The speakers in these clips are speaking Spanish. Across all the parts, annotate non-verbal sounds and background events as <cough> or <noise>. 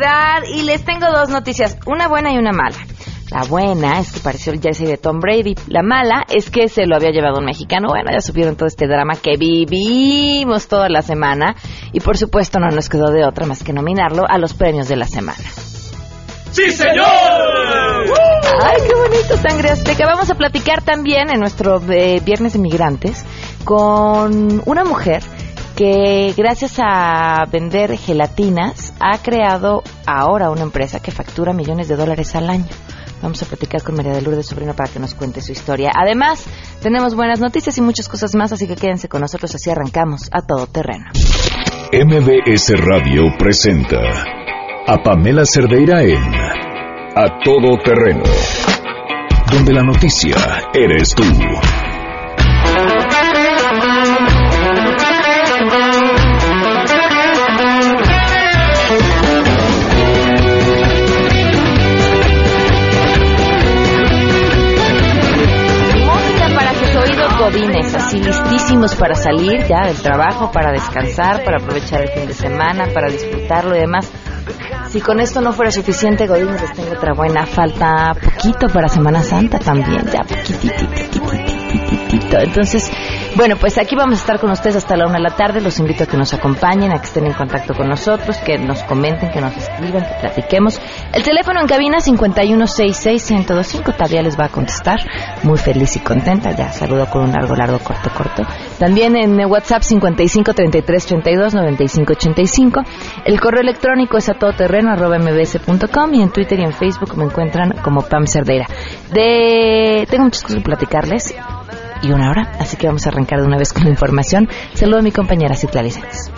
Navidad y les tengo dos noticias, una buena y una mala. La buena es que pareció el jersey de Tom Brady. La mala es que se lo había llevado un mexicano. Bueno, ya supieron todo este drama que vivimos toda la semana. Y por supuesto no nos quedó de otra más que nominarlo a los premios de la semana. ¡Sí, señor! ¡Ay, qué bonito, sangre azteca! Vamos a platicar también en nuestro eh, Viernes de Migrantes con una mujer que gracias a vender gelatinas ha creado ahora una empresa que factura millones de dólares al año. Vamos a platicar con María de Lourdes Sobrino para que nos cuente su historia. Además, tenemos buenas noticias y muchas cosas más, así que quédense con nosotros, así arrancamos a todo terreno. MBS Radio presenta a Pamela Cerdeira en A Todo Terreno, donde la noticia eres tú. Godines, así listísimos para salir ya del trabajo, para descansar, para aprovechar el fin de semana, para disfrutarlo y demás. Si con esto no fuera suficiente, Godines, les tengo otra buena. Falta poquito para Semana Santa también, ya entonces, bueno, pues aquí vamos a estar con ustedes hasta la una de la tarde. Los invito a que nos acompañen, a que estén en contacto con nosotros, que nos comenten, que nos escriban, que platiquemos. El teléfono en cabina 5166-1025. Todavía les va a contestar. Muy feliz y contenta. Ya saludo con un largo, largo, corto, corto. También en WhatsApp 5533329585. El correo electrónico es a y en Twitter y en Facebook me encuentran como Pam Cerdeira. De... Tengo muchas cosas que platicarles y una hora, así que vamos a arrancar de una vez con la información. Saludo a mi compañera Citlali Sáenz.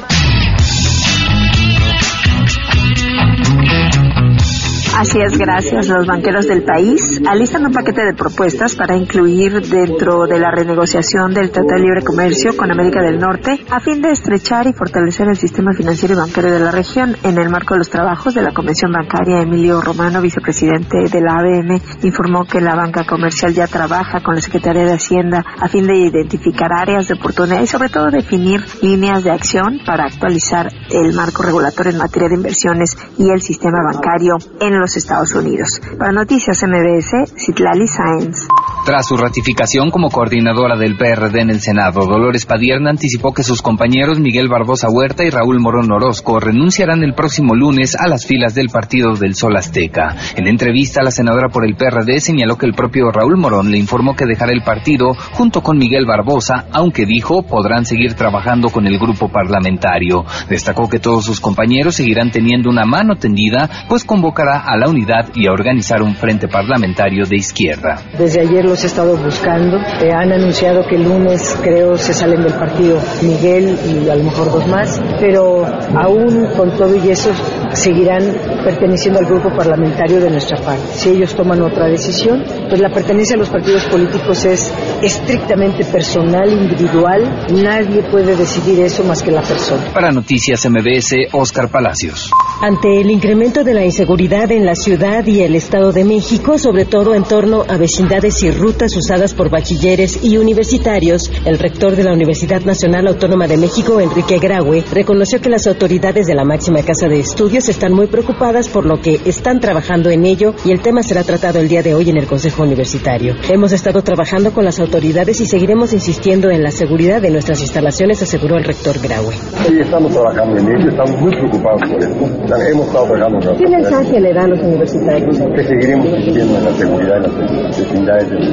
Así es, gracias. Los banqueros del país alistan un paquete de propuestas para incluir dentro de la renegociación del Tratado de Libre Comercio con América del Norte a fin de estrechar y fortalecer el sistema financiero y bancario de la región. En el marco de los trabajos de la Convención Bancaria, Emilio Romano, vicepresidente de la ABM, informó que la banca comercial ya trabaja con la Secretaría de Hacienda a fin de identificar áreas de oportunidad y sobre todo definir líneas de acción para actualizar el marco regulatorio en materia de inversiones y el sistema bancario en los Estados Unidos. Para Noticias MBS, Citlali Sáenz. Tras su ratificación como coordinadora del PRD en el Senado, Dolores Padierna anticipó que sus compañeros Miguel Barbosa Huerta y Raúl Morón Orozco renunciarán el próximo lunes a las filas del Partido del Sol Azteca. En entrevista, la senadora por el PRD señaló que el propio Raúl Morón le informó que dejará el partido junto con Miguel Barbosa, aunque dijo podrán seguir trabajando con el grupo parlamentario. Destacó que todos sus compañeros seguirán teniendo una mano tendida, pues convocará a la unidad y a organizar un frente parlamentario de izquierda. Desde ayer los he estado buscando. Eh, han anunciado que el lunes, creo, se salen del partido Miguel y a lo mejor dos más, pero aún con todo y eso seguirán perteneciendo al grupo parlamentario de nuestra parte. Si ellos toman otra decisión, pues la pertenencia a los partidos políticos es estrictamente personal, individual. Nadie puede decidir eso más que la persona. Para Noticias MBS, Oscar Palacios. Ante el incremento de la inseguridad en la ciudad y el Estado de México, sobre todo en torno a vecindades y rutas usadas por bachilleres y universitarios, el rector de la Universidad Nacional Autónoma de México, Enrique Graue, reconoció que las autoridades de la máxima casa de estudios están muy preocupadas por lo que están trabajando en ello y el tema será tratado el día de hoy en el Consejo Universitario. Hemos estado trabajando con las autoridades y seguiremos insistiendo en la seguridad de nuestras instalaciones, aseguró el rector Graue. Sí, estamos trabajando en ello, estamos muy preocupados por esto. Hemos estado trabajando en ¿Qué mensaje le dan los universitarios? Que seguiremos insistiendo en la seguridad en las vecindades del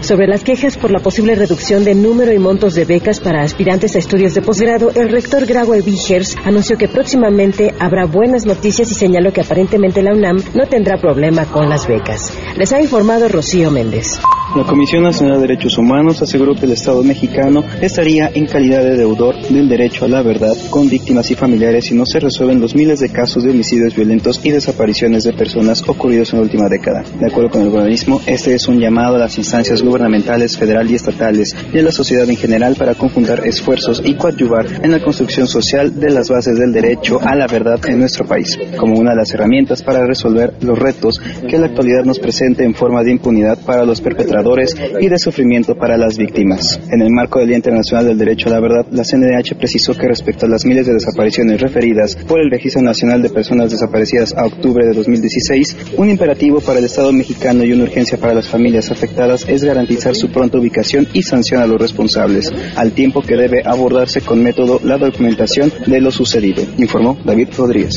Sobre las quejas por la posible reducción de número y montos de becas para aspirantes a estudios de posgrado, el rector Graue Vigers anunció que próximamente habrá buenas noticias y señaló que aparentemente la UNAM no tendrá problema con las becas. Les ha informado Rocío Méndez. La Comisión Nacional de Derechos Humanos aseguró que el Estado mexicano estaría en calidad de deudor del derecho a la verdad con víctimas y familiares si no se resuelven los miles de casos de homicidios violentos y desapariciones de personas ocurridos en la última década. De acuerdo con el organismo, este es un llamado a las instancias gubernamentales, federal y estatales y a la sociedad en general para conjuntar esfuerzos y coadyuvar en la construcción social de las bases del derecho a la verdad en nuestro país, como una de las herramientas para resolver los retos que la actualidad nos presenta en forma de impunidad para los perpetradores y de sufrimiento para las víctimas. En el marco del Día Internacional del Derecho a la Verdad, la CNDH precisó que respecto a las miles de desapariciones referidas por el Registro Nacional de Personas Desaparecidas a octubre de 2016, un imperativo para el Estado mexicano y una urgencia para las familias afectadas es garantizar su pronta ubicación y sanción a los responsables, al tiempo que debe abordarse con método la documentación de lo sucedido, informó David Rodríguez.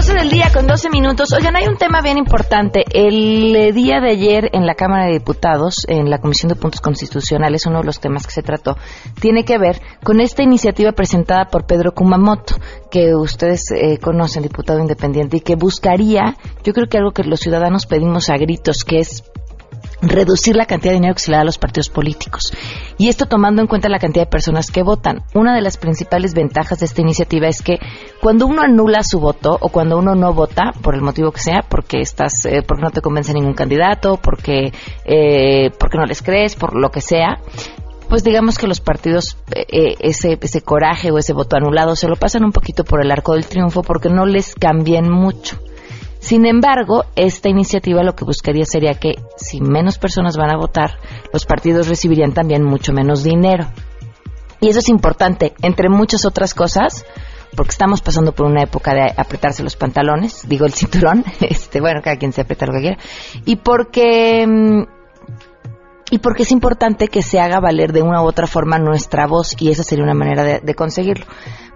12 del día con 12 minutos. Oigan, hay un tema bien importante. El eh, día de ayer en la Cámara de Diputados, en la Comisión de Puntos Constitucionales, uno de los temas que se trató, tiene que ver con esta iniciativa presentada por Pedro Kumamoto, que ustedes eh, conocen, diputado independiente, y que buscaría, yo creo que algo que los ciudadanos pedimos a gritos, que es reducir la cantidad de dinero que se le da a los partidos políticos. Y esto tomando en cuenta la cantidad de personas que votan. Una de las principales ventajas de esta iniciativa es que cuando uno anula su voto o cuando uno no vota, por el motivo que sea, porque estás, eh, porque no te convence ningún candidato, porque, eh, porque no les crees, por lo que sea, pues digamos que los partidos eh, ese, ese coraje o ese voto anulado se lo pasan un poquito por el arco del triunfo porque no les cambien mucho. Sin embargo, esta iniciativa lo que buscaría sería que si menos personas van a votar, los partidos recibirían también mucho menos dinero. Y eso es importante, entre muchas otras cosas, porque estamos pasando por una época de apretarse los pantalones, digo el <laughs> cinturón, este, bueno, cada quien se aprieta lo que quiera, y porque mm, y porque es importante que se haga valer de una u otra forma nuestra voz y esa sería una manera de, conseguirlo.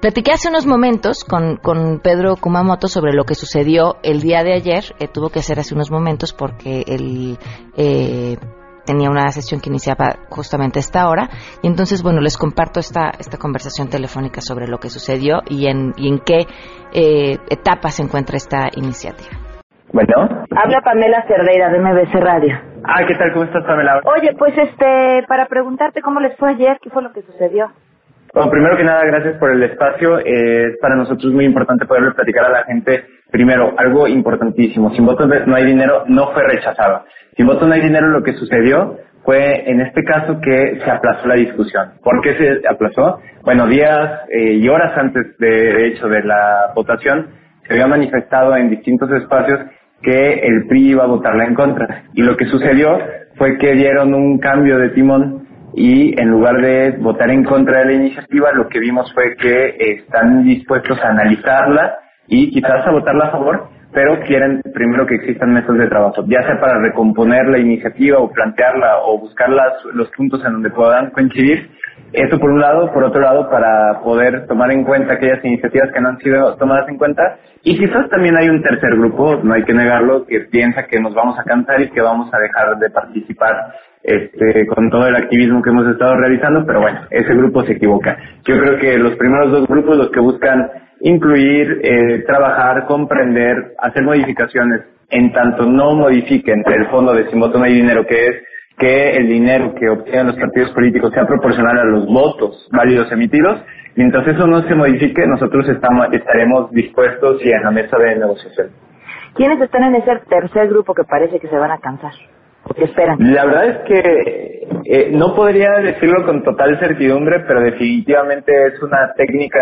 Platiqué hace unos momentos con, con, Pedro Kumamoto sobre lo que sucedió el día de ayer, eh, tuvo que ser hace unos momentos porque él eh, tenía una sesión que iniciaba justamente a esta hora y entonces bueno les comparto esta, esta conversación telefónica sobre lo que sucedió y en, y en qué eh, etapa se encuentra esta iniciativa. Bueno. Habla Pamela Cerdeira de MBC Radio. Ah, ¿qué tal? ¿Cómo estás, Pamela? Oye, pues este, para preguntarte cómo les fue ayer, qué fue lo que sucedió. Bueno, primero que nada, gracias por el espacio. Eh, es para nosotros muy importante poderle platicar a la gente. Primero, algo importantísimo. Sin votos no hay dinero, no fue rechazado. Sin votos no hay dinero, lo que sucedió fue en este caso que se aplazó la discusión. ¿Por qué se aplazó? Bueno, días eh, y horas antes de, de hecho de la votación se había manifestado en distintos espacios que el PRI iba a votarla en contra. Y lo que sucedió fue que dieron un cambio de timón y en lugar de votar en contra de la iniciativa, lo que vimos fue que están dispuestos a analizarla y quizás a votarla a favor, pero quieren primero que existan mesas de trabajo, ya sea para recomponer la iniciativa o plantearla o buscar los puntos en donde puedan coincidir. Eso por un lado, por otro lado, para poder tomar en cuenta aquellas iniciativas que no han sido tomadas en cuenta y quizás también hay un tercer grupo, no hay que negarlo, que piensa que nos vamos a cansar y que vamos a dejar de participar este, con todo el activismo que hemos estado realizando, pero bueno, ese grupo se equivoca. Yo creo que los primeros dos grupos, los que buscan incluir, eh, trabajar, comprender, hacer modificaciones, en tanto no modifiquen el fondo de Sin Voto No Hay Dinero, que es que el dinero que obtienen los partidos políticos sea proporcional a los votos válidos emitidos, Mientras eso no se modifique, nosotros estamos, estaremos dispuestos y en la mesa de negociación. ¿Quiénes están en ese tercer grupo que parece que se van a cansar? ¿O qué esperan? La verdad es que eh, no podría decirlo con total certidumbre, pero definitivamente es una técnica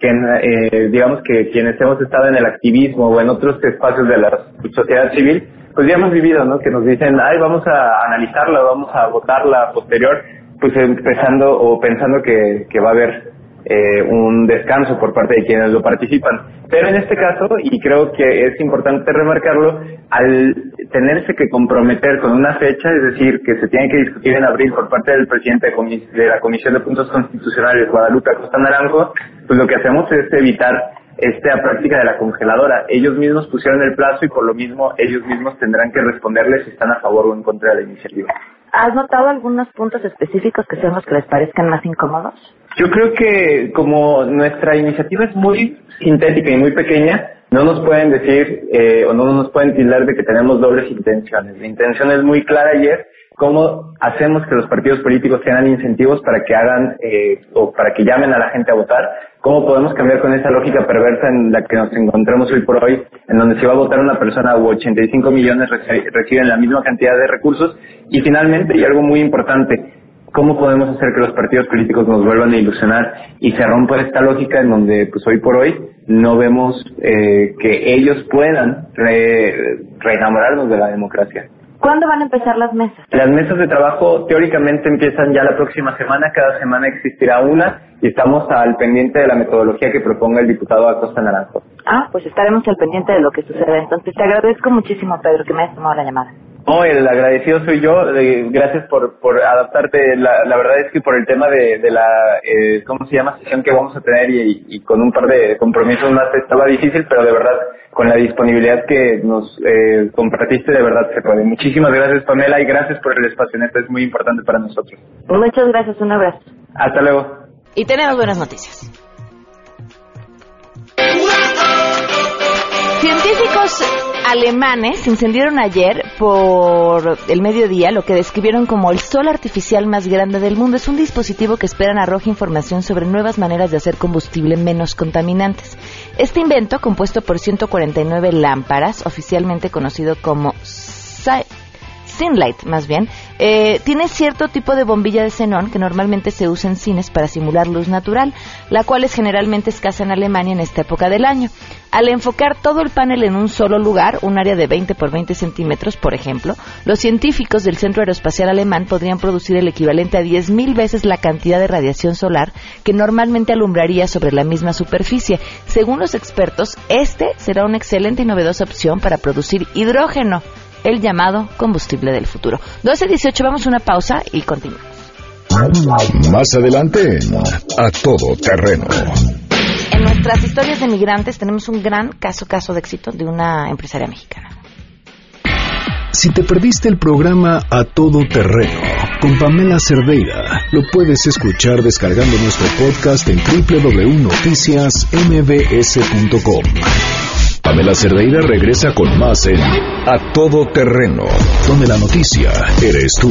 que, eh, digamos que quienes hemos estado en el activismo o en otros espacios de la sociedad civil, pues ya hemos vivido, ¿no? Que nos dicen, ay, vamos a analizarla, vamos a votarla posterior, pues empezando o pensando que, que va a haber eh, un descanso por parte de quienes lo participan. Pero en este caso, y creo que es importante remarcarlo, al tenerse que comprometer con una fecha, es decir, que se tiene que discutir en abril por parte del presidente de la Comisión de Puntos Constitucionales, Guadalupe Acosta Naranjo, pues lo que hacemos es evitar esta práctica de la congeladora. Ellos mismos pusieron el plazo y por lo mismo ellos mismos tendrán que responderles si están a favor o en contra de la iniciativa. ¿Has notado algunos puntos específicos que sean los que les parezcan más incómodos? Yo creo que como nuestra iniciativa es muy sintética y muy pequeña, no nos pueden decir eh, o no nos pueden tildar de que tenemos dobles intenciones. La intención es muy clara ayer cómo hacemos que los partidos políticos tengan incentivos para que hagan eh, o para que llamen a la gente a votar, cómo podemos cambiar con esa lógica perversa en la que nos encontramos hoy por hoy, en donde si va a votar una persona u 85 millones reciben la misma cantidad de recursos y finalmente, y algo muy importante, cómo podemos hacer que los partidos políticos nos vuelvan a ilusionar y se rompa esta lógica en donde pues hoy por hoy no vemos eh, que ellos puedan re, reenamorarnos de la democracia. ¿Cuándo van a empezar las mesas? Las mesas de trabajo teóricamente empiezan ya la próxima semana, cada semana existirá una y estamos al pendiente de la metodología que proponga el diputado Acosta Naranjo. Ah, pues estaremos al pendiente de lo que suceda. Entonces te agradezco muchísimo, Pedro, que me hayas tomado la llamada. No, el agradecido soy yo. gracias por, por adaptarte. La, la, verdad es que por el tema de, de la, eh, ¿cómo se llama? Sesión que vamos a tener y, y, con un par de compromisos más estaba difícil, pero de verdad, con la disponibilidad que nos eh, compartiste, de verdad se puede. Muchísimas gracias, Pamela, y gracias por el espacio. Esto es muy importante para nosotros. Muchas gracias. Un abrazo. Hasta luego. Y tenemos buenas noticias. Científicos alemanes incendiaron ayer por el mediodía lo que describieron como el sol artificial más grande del mundo. Es un dispositivo que esperan arroje información sobre nuevas maneras de hacer combustible menos contaminantes. Este invento, compuesto por 149 lámparas, oficialmente conocido como Sinlight más bien, eh, tiene cierto tipo de bombilla de xenón que normalmente se usa en cines para simular luz natural, la cual es generalmente escasa en Alemania en esta época del año. Al enfocar todo el panel en un solo lugar, un área de 20 por 20 centímetros, por ejemplo, los científicos del Centro Aeroespacial Alemán podrían producir el equivalente a 10.000 veces la cantidad de radiación solar que normalmente alumbraría sobre la misma superficie. Según los expertos, este será una excelente y novedosa opción para producir hidrógeno el llamado combustible del futuro. 12.18, vamos a una pausa y continuamos. Más adelante, a todo terreno. En nuestras historias de migrantes tenemos un gran caso, caso de éxito de una empresaria mexicana. Si te perdiste el programa A Todo Terreno con Pamela Cerdeira, lo puedes escuchar descargando nuestro podcast en www.noticiasmbs.com. Pamela Cerdeira regresa con más en A Todo Terreno, donde la noticia eres tú.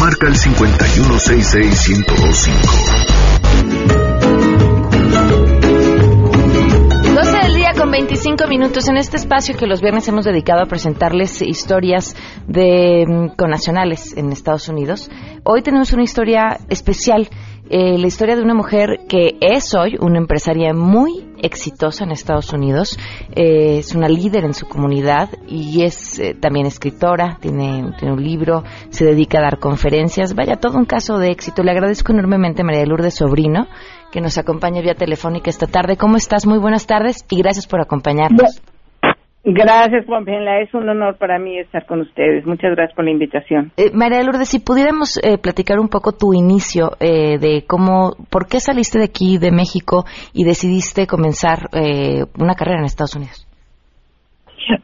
Marca el 5166125. 12 del día con 25 minutos en este espacio que los viernes hemos dedicado a presentarles historias de mm, connacionales en Estados Unidos. Hoy tenemos una historia especial eh, la historia de una mujer que es hoy una empresaria muy exitosa en Estados Unidos, eh, es una líder en su comunidad y es eh, también escritora, tiene, tiene, un libro, se dedica a dar conferencias, vaya, todo un caso de éxito. Le agradezco enormemente a María Lourdes Sobrino que nos acompaña vía telefónica esta tarde. ¿Cómo estás? Muy buenas tardes y gracias por acompañarnos. Gracias, Pamela. Es un honor para mí estar con ustedes. Muchas gracias por la invitación. Eh, María Lourdes, si pudiéramos eh, platicar un poco tu inicio eh, de cómo, por qué saliste de aquí, de México, y decidiste comenzar eh, una carrera en Estados Unidos.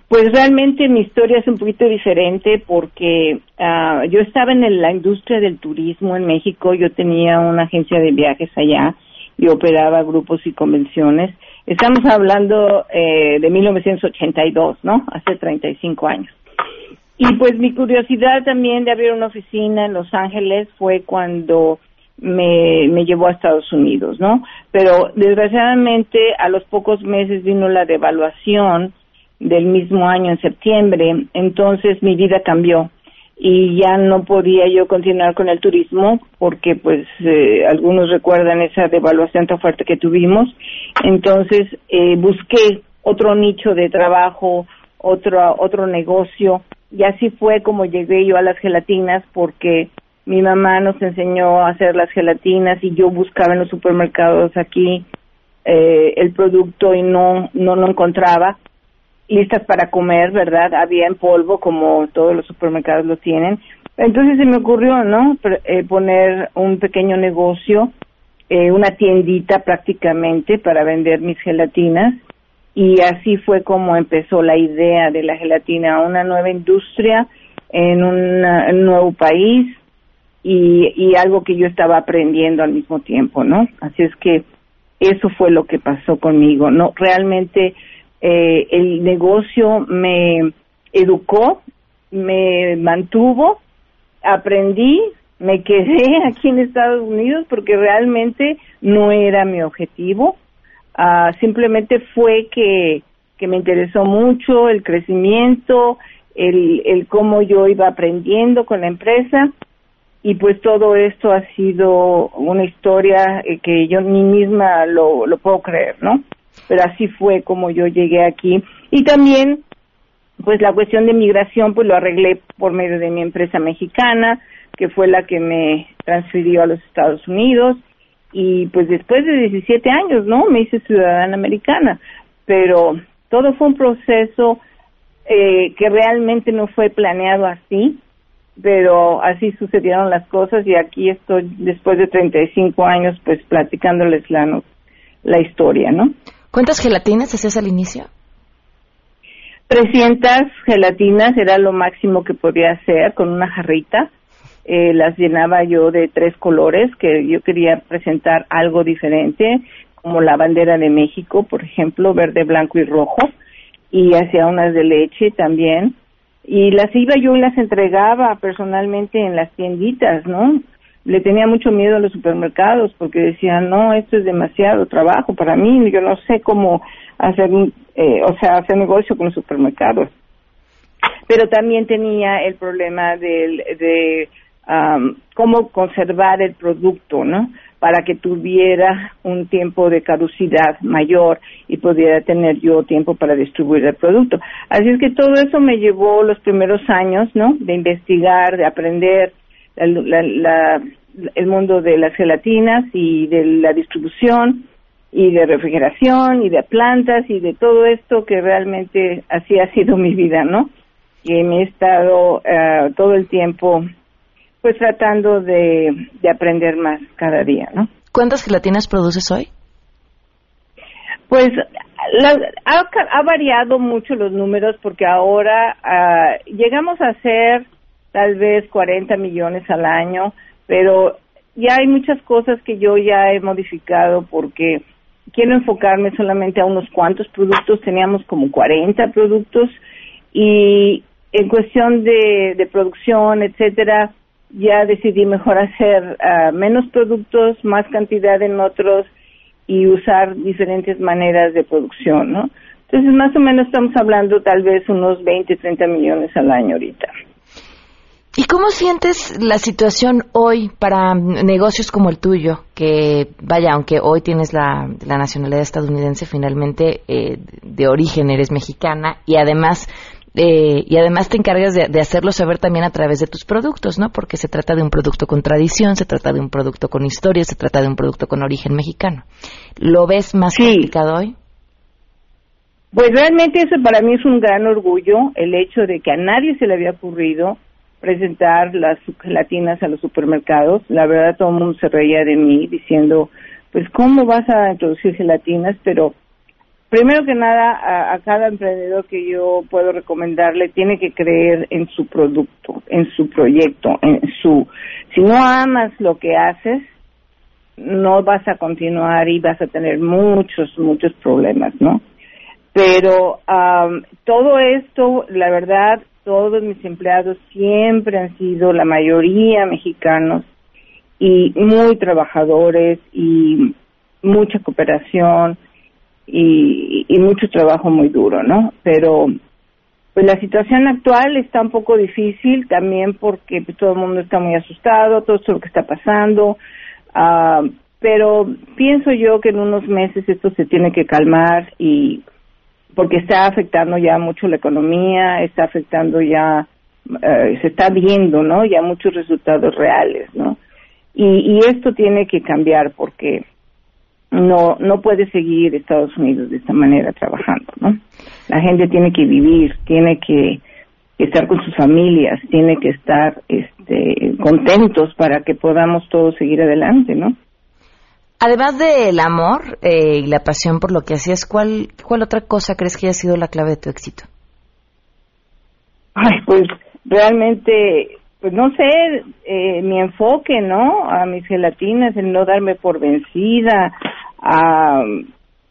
Pues realmente mi historia es un poquito diferente porque uh, yo estaba en la industria del turismo en México. Yo tenía una agencia de viajes allá y operaba grupos y convenciones Estamos hablando eh, de 1982, ¿no? Hace 35 años. Y pues mi curiosidad también de abrir una oficina en Los Ángeles fue cuando me, me llevó a Estados Unidos, ¿no? Pero desgraciadamente a los pocos meses vino la devaluación del mismo año en septiembre, entonces mi vida cambió y ya no podía yo continuar con el turismo porque pues eh, algunos recuerdan esa devaluación tan fuerte que tuvimos. Entonces eh, busqué otro nicho de trabajo otro otro negocio y así fue como llegué yo a las gelatinas porque mi mamá nos enseñó a hacer las gelatinas y yo buscaba en los supermercados aquí eh, el producto y no no lo encontraba listas para comer, ¿verdad? Había en polvo como todos los supermercados lo tienen. Entonces se me ocurrió, ¿no? Eh, poner un pequeño negocio, eh, una tiendita prácticamente para vender mis gelatinas y así fue como empezó la idea de la gelatina, una nueva industria en, un nuevo país y, y algo que yo estaba aprendiendo al mismo tiempo, ¿no? Así es que eso fue lo que pasó conmigo, ¿no? Realmente eh, el negocio me educó, me mantuvo, aprendí, me quedé <laughs> aquí en Estados Unidos porque realmente no era mi objetivo. Uh, simplemente fue que, que me interesó mucho el crecimiento, el, el cómo yo iba aprendiendo con la empresa y pues todo esto ha sido una historia eh, que yo ni misma lo, lo puedo creer, ¿no? Pero así fue como yo llegué aquí. Y también, pues la cuestión de migración, pues lo arreglé por medio de mi empresa mexicana, que fue la que me transfirió a los Estados Unidos. Y pues después de 17 años, ¿no? Me hice ciudadana americana. Pero todo fue un proceso eh, que realmente no fue planeado así pero así sucedieron las cosas y aquí estoy después de 35 años pues platicándoles la, la historia, ¿no? ¿Cuántas gelatinas hacías al inicio? 300 gelatinas era lo máximo que podía hacer con una jarrita. Eh, las llenaba yo de tres colores que yo quería presentar algo diferente, como la bandera de México, por ejemplo, verde, blanco y rojo, y hacía unas de leche también y las iba yo y las entregaba personalmente en las tienditas, ¿no? Le tenía mucho miedo a los supermercados porque decían, no, esto es demasiado trabajo para mí, yo no sé cómo hacer, eh, o sea, hacer negocio con los supermercados. Pero también tenía el problema de, de cómo conservar el producto, ¿no? para que tuviera un tiempo de caducidad mayor y pudiera tener yo tiempo para distribuir el producto. Así es que todo eso me llevó los primeros años, ¿no? De investigar, de aprender el mundo de las gelatinas y de la distribución y de refrigeración y de plantas y de todo esto que realmente así ha sido mi vida, ¿no? Y me he estado eh, todo el tiempo pues tratando de, aprender más cada día, ¿no? ¿Cuántas gelatinas produces hoy? Pues ha, variado mucho los números porque ahora ah, llegamos a hacer tal vez 40 millones al año, pero ya hay muchas cosas que yo ya he modificado porque quiero enfocarme solamente a unos cuantos productos, teníamos como 40 productos y en cuestión de, producción, etcétera, ya decidí mejor hacer ah, menos productos, más cantidad en otros y usar diferentes maneras de producción, ¿no? Entonces, más o menos estamos hablando tal vez unos 20, 30 millones al año ahorita. ¿Y cómo sientes la situación hoy para negocios como el tuyo? Que, vaya, aunque hoy tienes la, nacionalidad estadounidense, finalmente eh, de origen eres mexicana y además eh, y además te encargas de, hacerlo saber también a través de tus productos, ¿no? Porque se trata de un producto con tradición, se trata de un producto con historia, se trata de un producto con origen mexicano. ¿Lo ves más complicado hoy? Pues realmente eso para mí es un gran orgullo, el hecho de que a nadie se le había ocurrido presentar las gelatinas a los supermercados. La verdad todo el mundo se reía de mí diciendo, pues ¿cómo vas a introducir gelatinas? Pero primero que nada, a, cada emprendedor que yo puedo recomendarle tiene que creer en su producto, en su proyecto, en su... Si no amas lo que haces, no vas a continuar y vas a tener muchos, muchos problemas, ¿no? Pero todo esto, la verdad, todos mis empleados siempre han sido, la mayoría mexicanos, y muy trabajadores y mucha cooperación y, mucho trabajo muy duro, ¿no? Pero pues la situación actual está un poco difícil también porque pues, todo el mundo está muy asustado, todo esto lo que está pasando, uh, pero pienso yo que en unos meses esto se tiene que calmar y porque está afectando ya mucho la economía, está afectando ya, uh, se está viendo, ¿no? Ya muchos resultados reales, ¿no? Y, y esto tiene que cambiar porque no no puede seguir Estados Unidos de esta manera trabajando, ¿no? La gente tiene que vivir, tiene que estar con sus familias, tiene que estar este, contentos para que podamos todos seguir adelante, ¿no? Además del amor eh, y la pasión por lo que hacías, ¿cuál, ¿cuál otra cosa crees que haya sido la clave de tu éxito? Ay, pues realmente pues no sé, eh, mi enfoque, ¿no? A mis gelatinas, el no darme por vencida, a,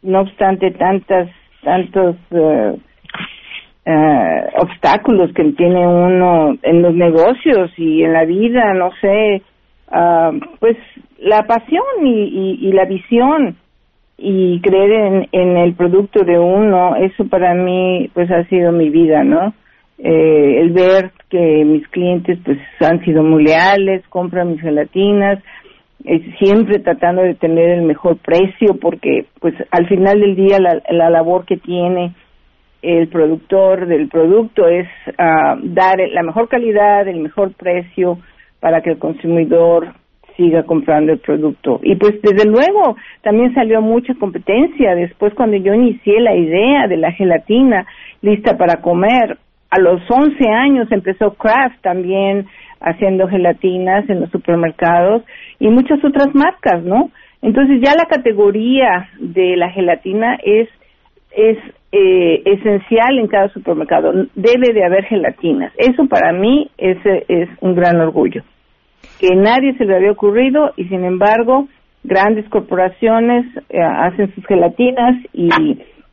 no obstante tantas, tantos uh, uh, obstáculos que tiene uno en los negocios y en la vida, no sé, uh, pues la pasión y, la visión y creer en, el producto de uno, eso para mí pues ha sido mi vida, ¿no? eh, el ver que mis clientes pues han sido muy leales, compran mis gelatinas, siempre tratando de tener el mejor precio porque pues al final del día la, la labor que tiene el productor del producto es uh, dar la mejor calidad, el mejor precio para que el consumidor siga comprando el producto. Y pues desde luego también salió mucha competencia. Después cuando yo inicié la idea de la gelatina lista para comer, a los 11 años empezó Kraft también haciendo gelatinas en los supermercados y muchas otras marcas, ¿no? Entonces ya la categoría de la gelatina es es eh, esencial en cada supermercado. Debe de haber gelatinas. Eso para mí es, un gran orgullo. Que nadie se le había ocurrido y sin embargo grandes corporaciones eh, hacen sus gelatinas y,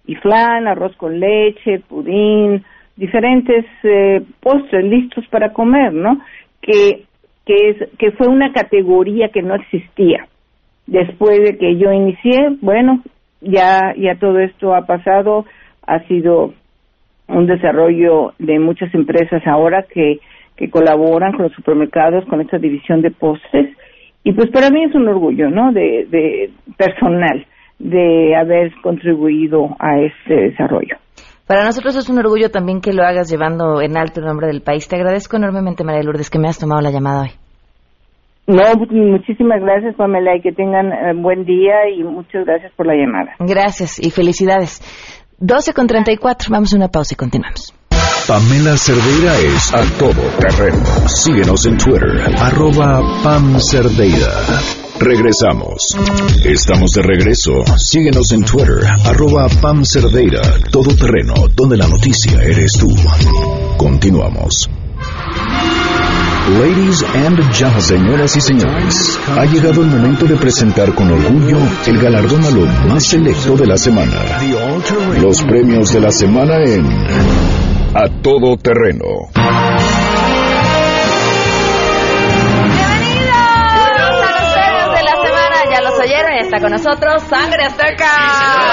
y flan, arroz con leche, pudín, diferentes eh, postres listos para comer, ¿no? Que, que, es, que fue una categoría que no existía. Después de que yo inicié, bueno, ya, ya todo esto ha pasado, ha sido un desarrollo de muchas empresas ahora que, que colaboran con los supermercados con esta división de postres y pues para mí es un orgullo, ¿no? De, de personal de haber contribuido a este desarrollo. Para nosotros es un orgullo también que lo hagas llevando en alto el nombre del país. Te agradezco enormemente, María Lourdes, que me has tomado la llamada hoy. No, muchísimas gracias, Pamela, y que tengan eh, buen día y muchas gracias por la llamada. Gracias y felicidades. 12 con 34, vamos a una pausa y continuamos. Pamela Cerdeira es a todo terreno. Síguenos en Twitter, arroba Pam Cerdeira. Regresamos. Estamos de regreso. Síguenos en Twitter, arroba Pam Cerdeira, todo terreno, donde la noticia eres tú. Continuamos. Ladies and gentlemen, señoras y señores, ha llegado el momento de presentar con orgullo el galardón a lo más selecto de la semana. Los premios de la semana en A Todo Terreno. está con nosotros Sangre Azteca.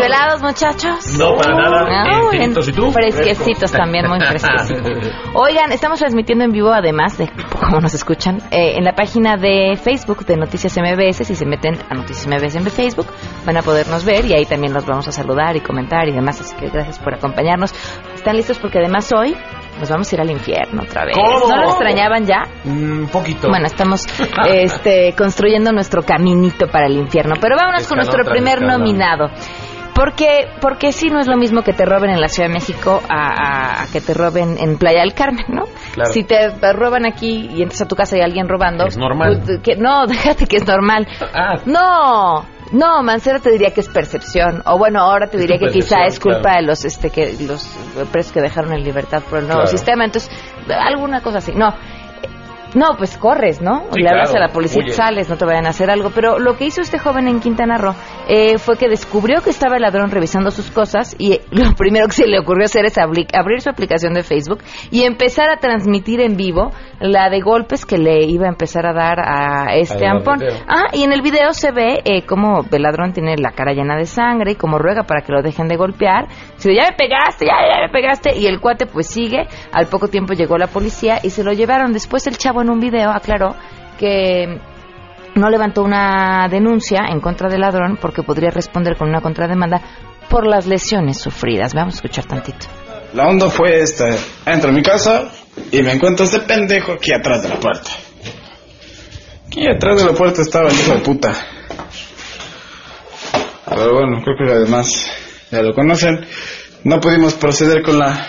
¿Desvelados, muchachos? No, para nada. No, ¿Y tú? Fresquecitos también, muy fresquecitos. <laughs> Oigan, estamos transmitiendo en vivo, además de cómo nos escuchan, eh, en la página de Facebook de Noticias MBS. Si se meten a Noticias MBS en Facebook, van a podernos ver y ahí también los vamos a saludar y comentar y demás. Así que gracias por acompañarnos. ¿Están listos? Porque además hoy nos vamos a ir al infierno otra vez. ¿No lo extrañaban ya? Un poquito. Bueno, estamos <laughs> este, construyendo nuestro caminito para el infierno. Pero vámonos con nuestro primer nominado. Porque, porque sí no es lo mismo que te roben en la Ciudad de México a, que te roben en Playa del Carmen, ¿no? Si te roban aquí y entras a tu casa y hay alguien robando... Es normal. Pues, que, no, <laughs> déjate que es normal. Ah. No, no, Mancera te diría que es percepción. O bueno, ahora te diría que quizá es culpa de los este que los presos que dejaron en libertad por el nuevo sistema. Entonces, alguna cosa así. No, no, pues corres, ¿no? Le hablas a la policía, sales, no te vayan a hacer algo. Pero lo que hizo este joven en Quintana Roo eh, fue que descubrió que estaba el ladrón revisando sus cosas y <laughs> lo primero que se le ocurrió hacer es abrir su aplicación de Facebook y empezar a transmitir en vivo la de golpes que le iba a empezar a dar a este ampón. Ah, y en el video se ve eh, cómo el ladrón tiene la cara llena de sangre y como ruega para que lo dejen de golpear. Dice, ya me pegaste, ya, ya me pegaste. Y el cuate pues sigue. Al poco tiempo llegó la policía y se lo llevaron. Después el chavo en un video aclaró que no levantó una denuncia en contra del ladrón porque podría responder con una contrademanda por las lesiones sufridas. Vamos a escuchar tantito. La onda fue esta. Entro a mi casa y me encuentro este pendejo aquí atrás de la puerta. Aquí atrás de la puerta estaba el hijo de puta. Pero bueno, creo que además ya lo conocen. No pudimos proceder con la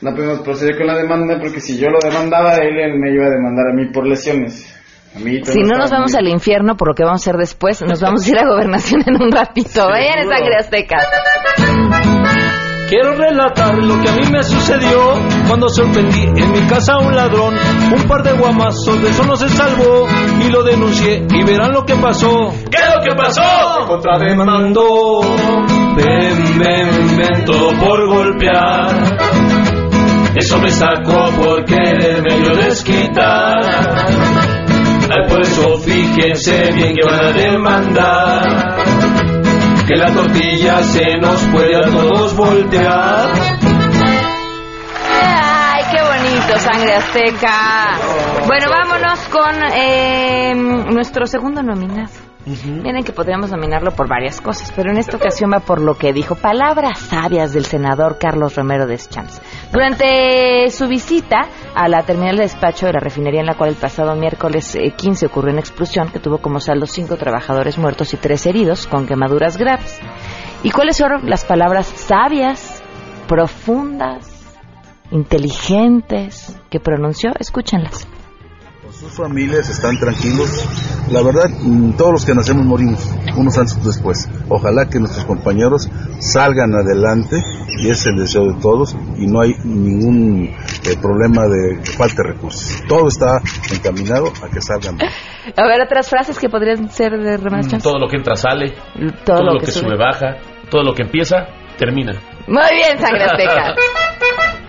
no pudimos proceder con la demanda porque si yo lo demandaba él, él me iba a demandar a mí por lesiones. si no, nos vamos al infierno por lo que vamos a hacer después, nos vamos a ir a gobernación en un ratito. <laughs> Vayan en sangre azteca. Quiero relatar lo que a mí me sucedió cuando sorprendí en mi casa a un ladrón. Un par de guamazos, de eso no se salvó y lo denuncié y verán lo que pasó. ¿Qué es lo que pasó? Contrademandó. Ven, ven, ven, todo por golpear eso me sacó porque medio desquitar. Por eso fíjense bien que van a demandar. Que la tortilla se nos puede a todos voltear. bonito, sangre azteca. Bueno, vámonos con eh, nuestro segundo nominado. Miren que podríamos nominarlo por varias cosas, pero en esta ocasión va por lo que dijo. Palabras sabias del senador Carlos Romero de Deschamps. Durante su visita a la terminal de despacho de la refinería en la cual el pasado miércoles eh, 15 ocurrió una explosión que tuvo como saldo cinco trabajadores muertos y tres heridos con quemaduras graves. ¿Y cuáles fueron las palabras sabias, profundas, inteligentes que pronunció? Escúchenlas. Sus familias están tranquilos. La verdad, mm, todos los que nacemos morimos, unos antes o después. Ojalá que nuestros compañeros salgan adelante, y es el deseo de todos, y no hay ningún eh, problema de falta de recursos. Todo está encaminado a que salgan. A ver, otras frases que podrían ser de Romero Deschamps. Todo lo que entra sale. Todo Todo, lo lo, que que, sube. sube baja. Todo lo que empieza, termina. Muy bien, sangre azteca. <laughs>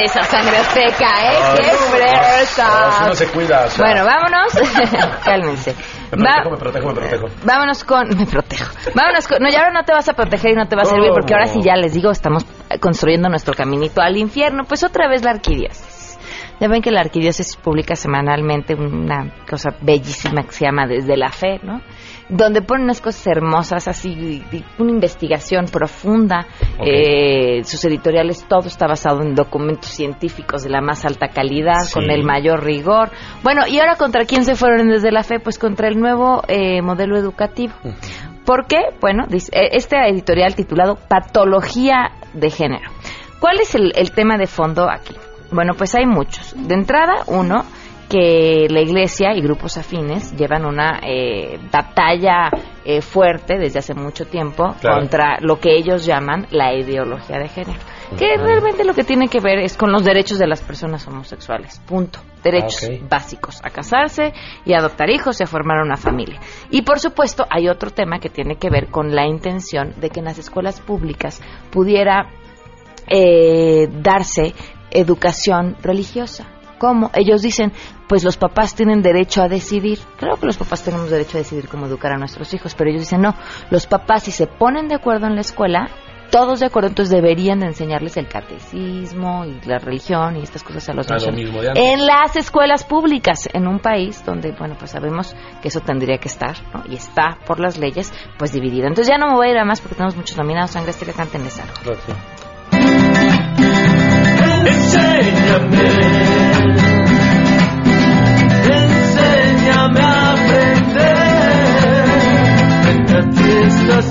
Fresa, sangre azteca, ¿eh? ¡Qué no, fresa! no se cuida. o sea, Bueno, vámonos. <laughs> Cálmense. Me Va- protejo, me protejo, me protejo. Vámonos con. <laughs> Me protejo. Vámonos con. No, y ahora no te vas a proteger y no te va a servir porque ahora sí ya les digo, estamos construyendo nuestro caminito al infierno. Pues otra vez la arquidiócesis. Ya ven que la arquidiócesis publica semanalmente una cosa bellísima que se llama Desde la Fe, ¿no? Donde ponen unas cosas hermosas, así, una investigación profunda. Eh, sus editoriales, todo está basado en documentos científicos de la más alta calidad, Sí. con el mayor rigor. Bueno, ¿y ahora contra quién se fueron desde la fe? Pues contra el nuevo eh, modelo educativo. ¿Por qué? Bueno, dice, eh, este editorial titulado Patología de Género. ¿Cuál es el, el tema de fondo aquí? Bueno, pues hay muchos. De entrada, uno, que la iglesia y grupos afines llevan una eh, batalla eh, fuerte desde hace mucho tiempo Claro. contra lo que ellos llaman la ideología de género. Que realmente lo que tiene que ver es con los derechos de las personas homosexuales. Punto. Derechos Ah, básicos. A casarse y a adoptar hijos y a formar una familia. Y por supuesto hay otro tema que tiene que ver con la intención de que en las escuelas públicas pudiera eh, darse educación religiosa. ¿Cómo? Ellos dicen, pues los papás tienen derecho a decidir. Creo que los papás tenemos derecho a decidir cómo educar a nuestros hijos, pero ellos dicen, no, los papás si se ponen de acuerdo en la escuela, todos de acuerdo, entonces deberían de enseñarles el catecismo y la religión y estas cosas a los Ah, niños. En las escuelas públicas, en un país donde, bueno, pues sabemos que eso tendría que estar, ¿no? Y está por las leyes, pues dividido. Entonces ya no me voy a ir a más porque tenemos muchos nominados. Sangre Azteca, cántenles algo. Enséñame, enséñame a aprender. Mientras tú estás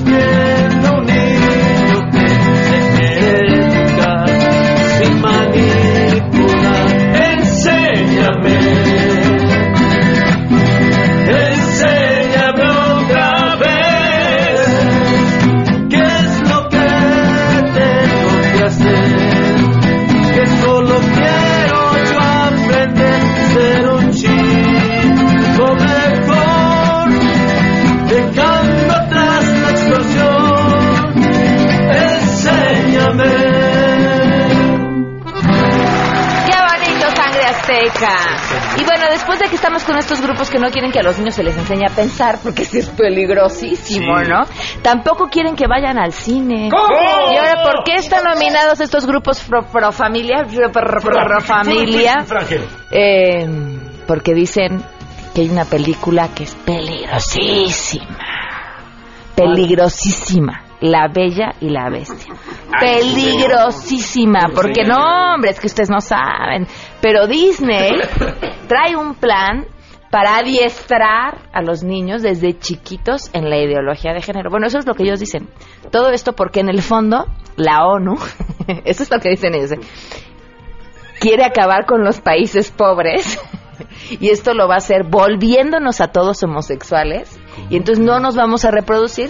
grupos que no quieren que a los niños se les enseñe a pensar, porque es peligrosísimo, Sí. ¿no? Tampoco quieren que vayan al cine. ¿Cómo? Y ahora, ¿por qué están nominados estos grupos pro, pro familia? Pro, pro- pro- pro familia. Eh, porque dicen que hay una película que es peligrosísima. Peligrosísima. La Bella y la Bestia. Peligrosísima. Porque no, hombre, es que ustedes no saben. Pero Disney <laughs> trae un plan para adiestrar a los niños desde chiquitos en la ideología de género. Bueno, eso es lo que ellos dicen. Todo esto porque en el fondo la ONU, <laughs> eso es lo que dicen ellos, ¿eh? quiere acabar con los países pobres <laughs> y esto lo va a hacer volviéndonos a todos homosexuales y entonces no nos vamos a reproducir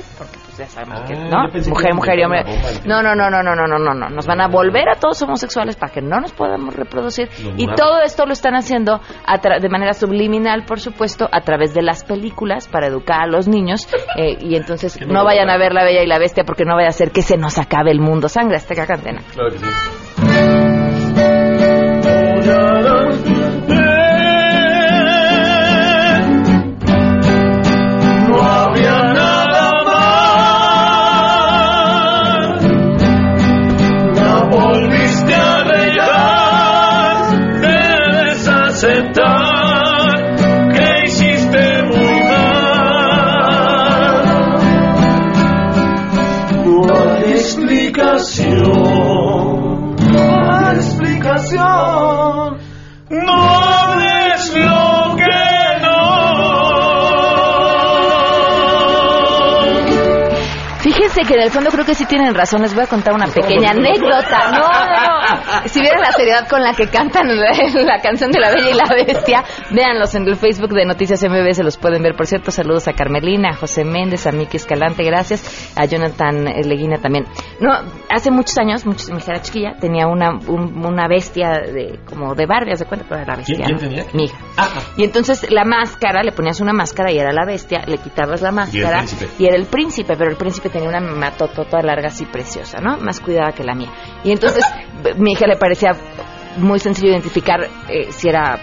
ya sabemos que, Ah, ¿no? que Mujer, iban a mujer y hombre. No, no, no, no, no, no, no, no, no. Nos van a volver a todos homosexuales para que no nos podamos reproducir. Y todo esto lo están haciendo a tra- de manera subliminal, por supuesto, a través de las películas para educar a los niños. eh, y entonces Que no, no vayan a ver La Bella y la Bestia porque no vaya a ser que se nos acabe el mundo. Sangre Azteca Cantena. Claro que sí. Fíjense que en el fondo creo que sí tienen razón. Les voy a contar una pequeña anécdota. No. <laughs> Si vieran la seriedad con la que cantan la, <laughs> la canción de La Bella y la Bestia, véanlos en el Facebook de Noticias MBS, los pueden ver. Por cierto, saludos a Carmelina, a José Méndez, a Miki Escalante, gracias. A Jonathan Leguina también. No, hace muchos años, muchos, mi hija era chiquilla, tenía una, un- una bestia de, como de Barbie, de cuenta, pero era bestia. ¿Quién- tenía? Mi hija. Y entonces la máscara, le ponías una máscara y era la bestia, le quitabas la máscara príncipe. y era el príncipe, pero el príncipe tenía una matotota larga así preciosa, ¿no? Más cuidada que la mía. Y entonces <laughs> mi hija le parecía muy sencillo identificar eh, si era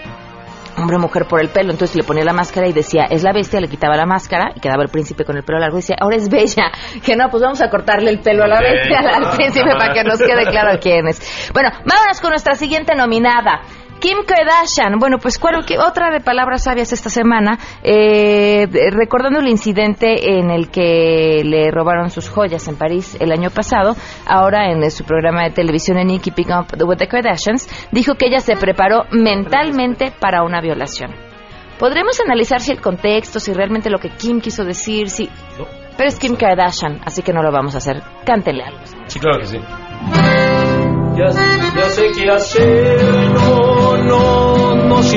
hombre o mujer por el pelo, entonces le ponía la máscara y decía, es la bestia, le quitaba la máscara y quedaba el príncipe con el pelo largo y decía, ahora es bella, <laughs> que no, pues vamos a cortarle el pelo a la bestia, al <laughs> príncipe, para que nos quede claro quién es. Bueno, vámonos con nuestra siguiente nominada. Kim Kardashian, bueno, pues ¿cuál, qué- otra de palabras sabias esta semana, eh, recordando el incidente en el que le robaron sus joyas en París el año pasado, ahora en su programa de televisión en Keeping Up with the Kardashians, dijo que ella se preparó mentalmente para una violación. Podremos analizar si el contexto, si realmente lo que Kim quiso decir, si... Pero es Kim Kardashian, así que no lo vamos a hacer. Cántele algo. Sí, claro que sí. Ya, ya sé qué hacer,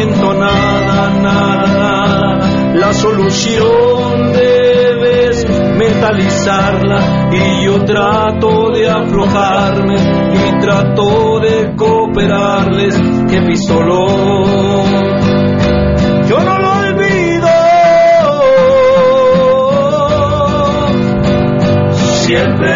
siento nada, nada. La solución debes mentalizarla y yo trato de aflojarme y trato de cooperarles que pistoló. Yo no lo olvido. Siempre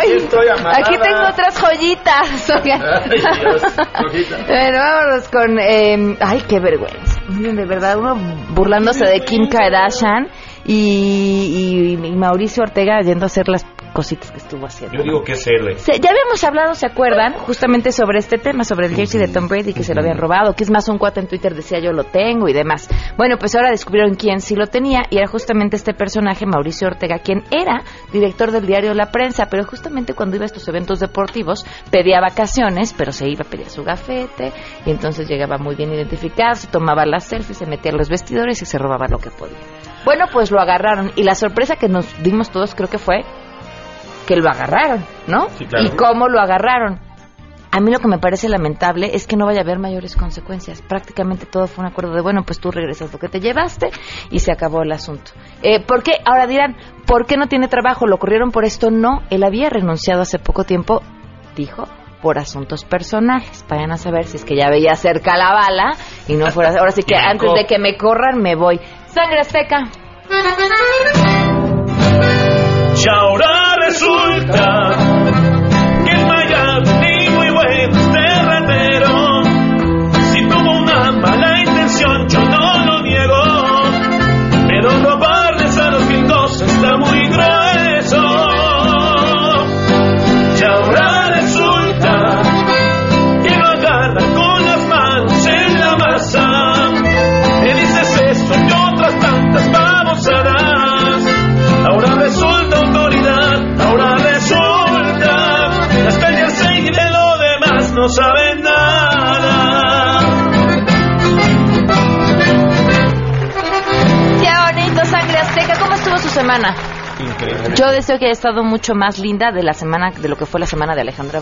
aquí estoy. Aquí estoy amarrada. Aquí tengo otras joyitas. Ay, Dios. Bueno, <laughs> vámonos con. eh, ay, qué vergüenza. Miren, De verdad, uno burlándose de Kim Kardashian y, y- y Mauricio Ortega yendo a hacer las cositas que estuvo haciendo. Yo digo que es. Se- ya habíamos hablado, ¿se acuerdan? Justamente sobre este tema, sobre el jersey de Tom Brady que se lo habían robado, que es más un cuate en Twitter decía yo lo tengo y demás. Bueno, pues ahora descubrieron quién sí lo tenía y era justamente este personaje, Mauricio Ortega, quien era director del diario La Prensa, pero justamente cuando iba a estos eventos deportivos pedía vacaciones, pero se iba, pedía su gafete y entonces llegaba muy bien identificado, se tomaba las selfies, se metía en los vestidores y se robaba lo que podía. Bueno, pues lo agarraron y la sorpresa que nos dimos todos creo que fue que lo agarraron, ¿no? Sí, claro. ¿Y cómo lo agarraron? A mí lo que me parece lamentable es que no vaya a haber mayores consecuencias. Prácticamente todo fue un acuerdo de, bueno, pues tú regresas lo que te llevaste y se acabó el asunto. Eh, ¿Por qué? Ahora dirán, ¿por qué no tiene trabajo? ¿Lo corrieron por esto? No, él había renunciado hace poco tiempo, dijo, por asuntos personales. Vayan a saber si es que ya veía cerca la bala y no fuera... Ahora sí que <laughs> antes de que me corran me voy. Sangre azteca. resulta. Qué bonito, Sangre Azteca. ¿Cómo estuvo su semana? Yo deseo que haya estado mucho más linda de la semana, de lo que fue la semana de Alejandra.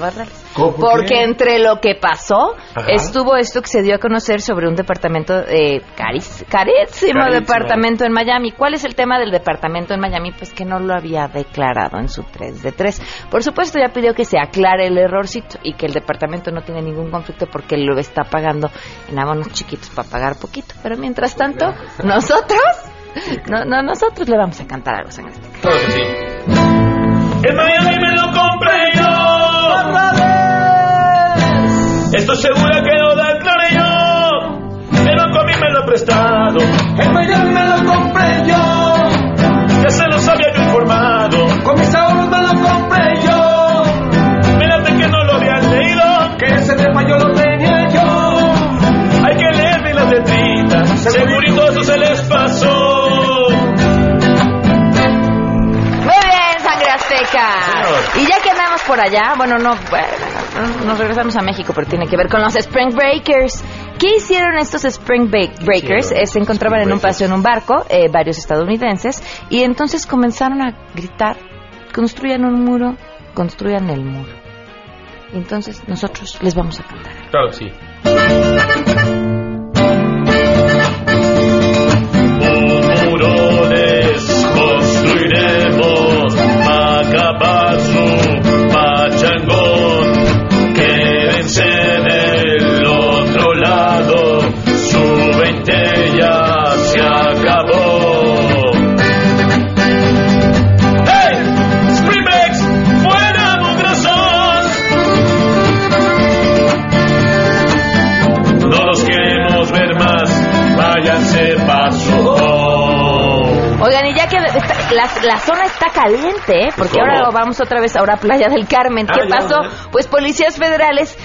¿Por Porque qué? entre lo que pasó, Ajá. estuvo esto que se dio a conocer sobre un departamento eh, Carísimo. departamento en Miami. ¿Cuál es el tema del departamento en Miami? Pues que no lo había declarado en su 3 de 3. Por supuesto, ya pidió que se aclare el errorcito y que el departamento no tiene ningún conflicto porque lo está pagando en abonos chiquitos para pagar poquito. Pero mientras tanto, nosotros, no, no, nosotros le vamos a cantar algo, sangre. Claro que sí. En Miami me lo compré yo. Estoy segura que lo declaré yo. Banco a mí me lo prestado. En Miami me lo compré yo. Por allá, bueno, no, nos regresamos a México, pero tiene que ver con los Spring Breakers. ¿Qué hicieron estos Spring Breakers? Eh, se encontraban en un paseo en un barco, eh, varios estadounidenses, y entonces comenzaron a gritar, construyan un muro, construyan el muro. Y entonces nosotros les vamos a cantar. Claro sí. La, zona está caliente, ¿eh? porque ¿Cómo? ahora vamos otra vez ahora a Playa del Carmen. ¿Qué Ah, ya, pasó? ya. Pues policías federales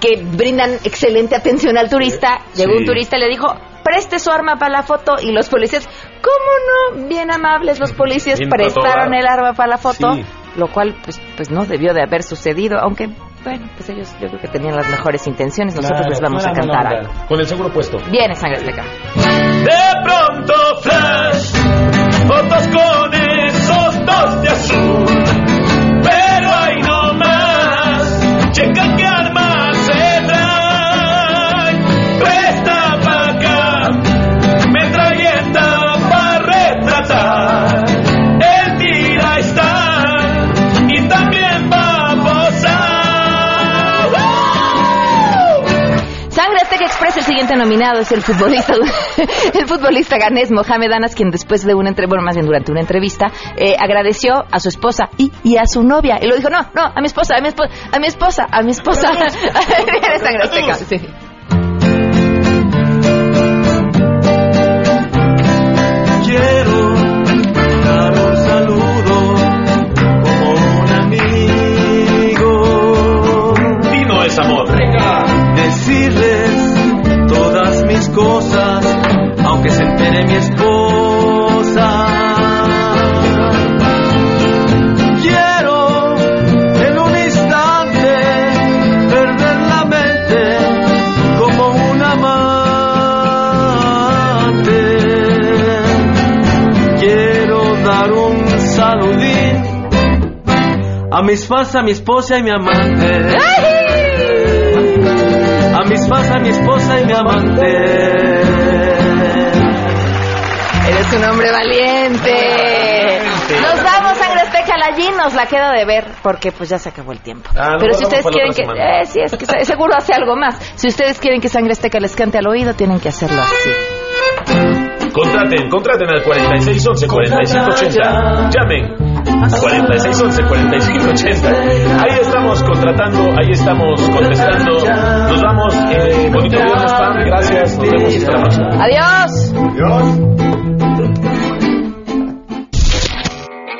que brindan excelente atención al turista. Llegó Sí. un turista y le dijo, preste su arma para la foto. Y los policías, ¿cómo no? Bien amables los policías Bien prestaron el arma para la foto. Sí. Lo cual, pues, pues no debió de haber sucedido, aunque, bueno, pues ellos yo creo que tenían las mejores intenciones. Nosotros Claro, les vamos a cantar. Con el seguro puesto. Viene, Sangre Azteca. De pronto flash, fotos con esos dos de siguiente nominado es el futbolista, <laughs> el futbolista ganés Mohamed Anas, quien después de una entrevista, bueno, más bien durante una entrevista, eh, agradeció a su esposa y, y a su novia. Y lo dijo, no, no, a mi esposa, a mi esposa, a mi esposa, a mi esposa. <laughs> <laughs> Sí. Quiero mi esposa. Quiero en un instante perder la mente como un amante. Quiero dar un saludín a mis fans, a mi esposa y mi amante. A mis fans, a mi esposa y mi amante. Un hombre valiente. Nos vamos, Sangre Azteca, la G nos la queda de ver, porque pues ya se acabó el tiempo. Ah, Pero si ustedes quieren que... Eh, sí, es que se- seguro hace algo más. Si ustedes quieren que Sangre Azteca les cante al oído, tienen que hacerlo así. Contraten, contraten al 4611 4580. Llamen. 4611 4580. Ahí estamos contratando, ahí estamos contestando. Nos vamos. Eh, bonito viernes, Pam. Gracias. Nos vemos hasta la próxima. Adiós.